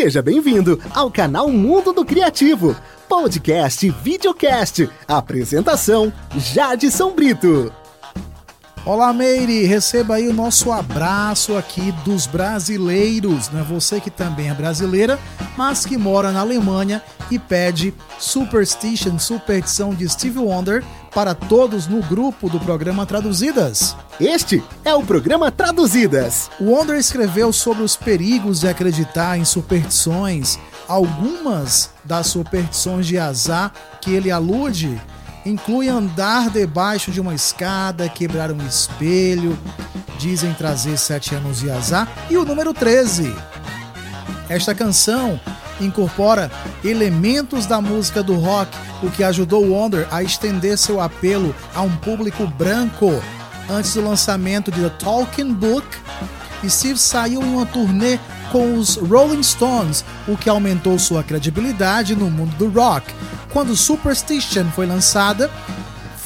Seja bem-vindo ao canal Mundo do Criativo, podcast e videocast. Apresentação: Jade São Brito. Olá, Meire, receba aí o nosso abraço aqui dos brasileiros, né? Você que também é brasileira, mas que mora na Alemanha e pede Superstition, Superstição de Steve Wonder para todos no grupo do programa Traduzidas. Este é o programa Traduzidas. Wonder escreveu sobre os perigos de acreditar em superstições, algumas das superstições de azar que ele alude inclui andar debaixo de uma escada, quebrar um espelho, dizem trazer sete anos de azar, e o número 13. Esta canção incorpora elementos da música do rock, o que ajudou Wonder a estender seu apelo a um público branco. Antes do lançamento de The Talking Book, Steve saiu em uma turnê com os Rolling Stones, o que aumentou sua credibilidade no mundo do rock. Quando Superstition foi lançada,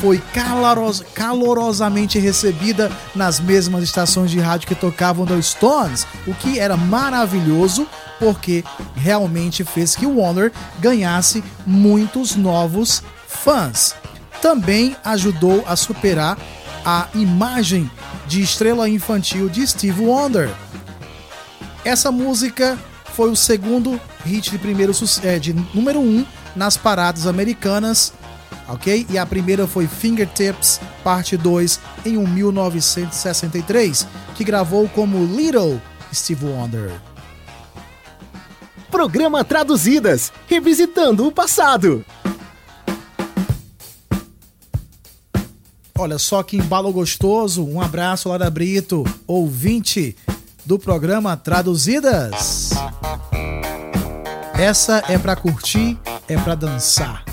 foi caloros, calorosamente recebida nas mesmas estações de rádio que tocavam The Stones, o que era maravilhoso porque realmente fez que o Warner ganhasse muitos novos fãs. Também ajudou a superar a imagem de estrela infantil de Steve Wonder. Essa música foi o segundo hit de primeiro é, de número 1 um nas paradas americanas, ok? E a primeira foi Fingertips, parte 2, em 1963, que gravou como Little Steve Wonder. Programa Traduzidas, revisitando o passado. Olha só que embalo gostoso. Um abraço, Lara Brito, ouvinte do programa Traduzidas. Essa é para curtir, é para dançar.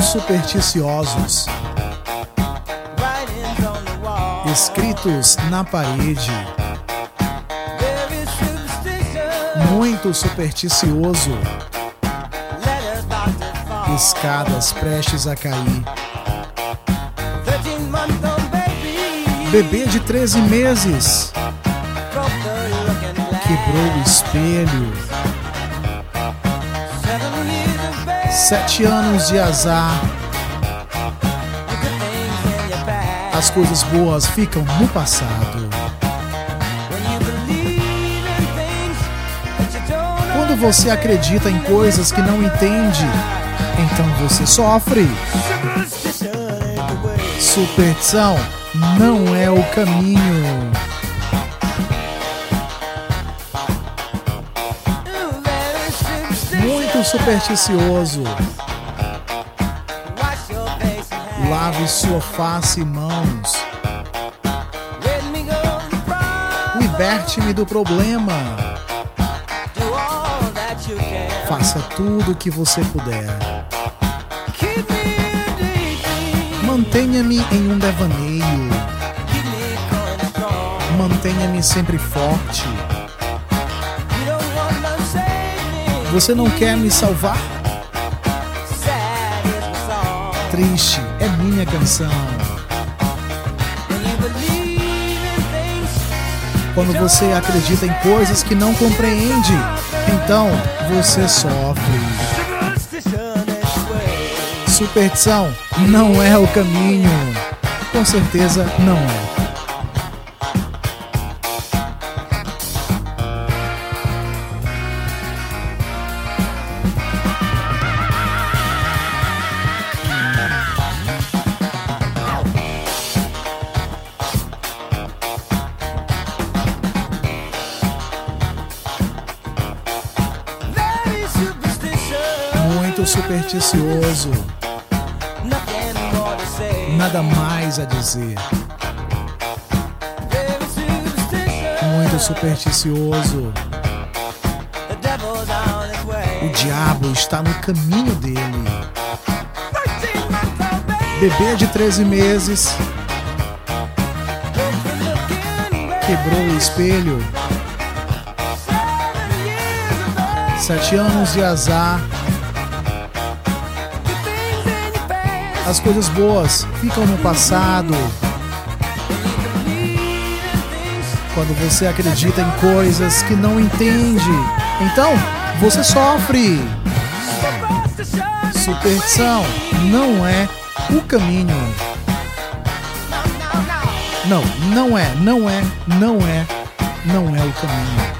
Muitos supersticiosos escritos na parede muito supersticioso. Escadas prestes a cair. Bebê de 13 meses quebrou o espelho. Sete anos de azar. As coisas boas ficam no passado. Quando você acredita em coisas que não entende, então você sofre. Superstição não é o caminho. Supersticioso. Lave sua face e mãos. Liberte-me do problema. Faça tudo o que você puder. Mantenha-me em um devaneio. Mantenha-me sempre forte. Você não quer me salvar? Triste é minha canção. Quando você acredita em coisas que não compreende, então você sofre. Superstição não é o caminho. Com certeza não é. Supersticioso. Nada mais a dizer. Muito supersticioso. O diabo está no caminho dele. Bebê de 13 meses quebrou o espelho. Sete anos de azar. As coisas boas ficam no passado. Quando você acredita em coisas que não entende, então você sofre. Superstição não é o caminho. Não, não é, não é, não é, não é o caminho.